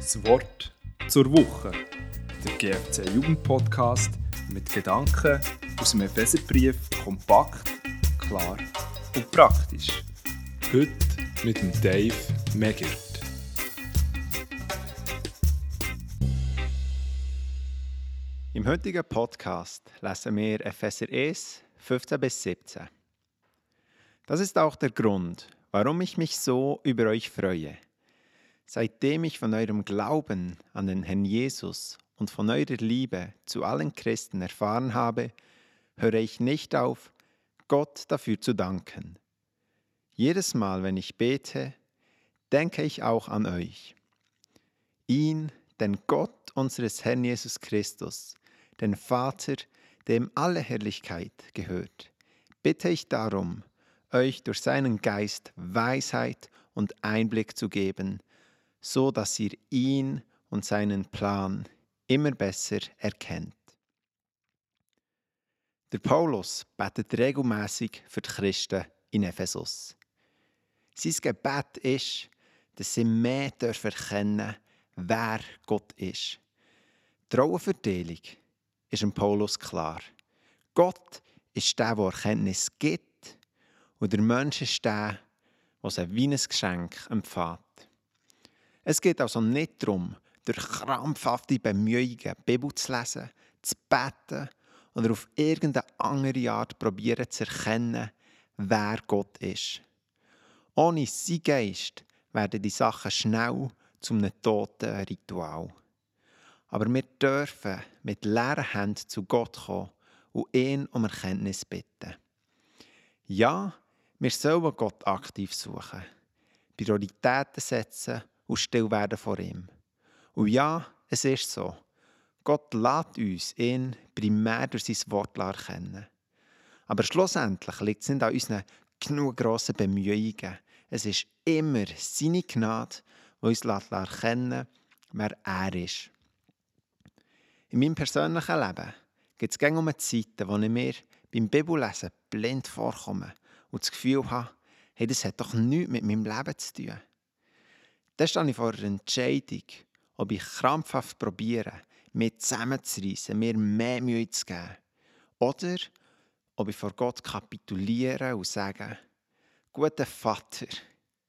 Das Wort zur Woche. Der GFC Jugendpodcast mit Gedanken aus dem Epheserbrief kompakt, klar und praktisch. Heute mit dem Dave Megert. Im heutigen Podcast lesen wir Epheser 1, 15 bis 17. Das ist auch der Grund, warum ich mich so über euch freue. Seitdem ich von eurem Glauben an den Herrn Jesus und von eurer Liebe zu allen Christen erfahren habe, höre ich nicht auf, Gott dafür zu danken. Jedes Mal, wenn ich bete, denke ich auch an euch. Ihn, den Gott unseres Herrn Jesus Christus, den Vater, dem alle Herrlichkeit gehört, bitte ich darum, euch durch seinen Geist Weisheit und Einblick zu geben, so dass ihr ihn und seinen Plan immer besser erkennt. Der Paulus betet regelmäßig für die Christen in Ephesus. Sein Gebet ist, dass sie mehr dürfen erkennen wer Gott ist. Die Rollenverteilung ist dem Paulus klar. Gott ist der, der Erkenntnis gibt, und der Mensch ist der, der sie ein Geschenk empfängt. Es geht also nicht darum, durch krampfhafte Bemühungen die Bibel zu lesen, zu beten oder auf irgendeine andere Art probieren zu erkennen, wer Gott ist. Ohne sein Geist werden die Sachen schnell zum einem toten Ritual. Aber wir dürfen mit leeren Händen zu Gott kommen und ihn um Erkenntnis bitten. Ja, wir sollen Gott aktiv suchen, Prioritäten setzen und still werden vor ihm. Und ja, es ist so. Gott lässt uns ihn primär durch sein Wort erkennen. Aber schlussendlich liegt es nicht an unseren genug grossen Bemühungen. Es ist immer seine Gnade, die uns erkennen wer er ist. In meinem persönlichen Leben gibt es gerne um Zeiten, wo ich mir beim Bibellesen blind vorkomme und das Gefühl habe, hey, das hat doch nichts mit meinem Leben zu tun. Dann stehe ich vor einer Entscheidung, ob ich krampfhaft probiere, mich zusammenzureissen, mir mehr Mühe zu geben. Oder ob ich vor Gott kapituliere und sage, guter Vater,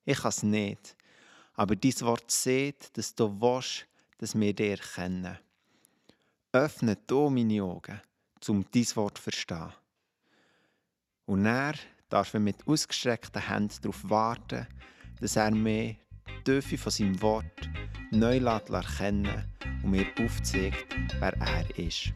ich kann es nicht, aber dein Wort sieht, dass du willst, dass wir dich erkennen. Öffne du meine Augen, um dein Wort zu verstehen. Und er darf mit ausgestreckten Händen darauf warten, dass er mir Tiefe von seinem Wort neu erkennen und mir aufzeigt, wer er ist.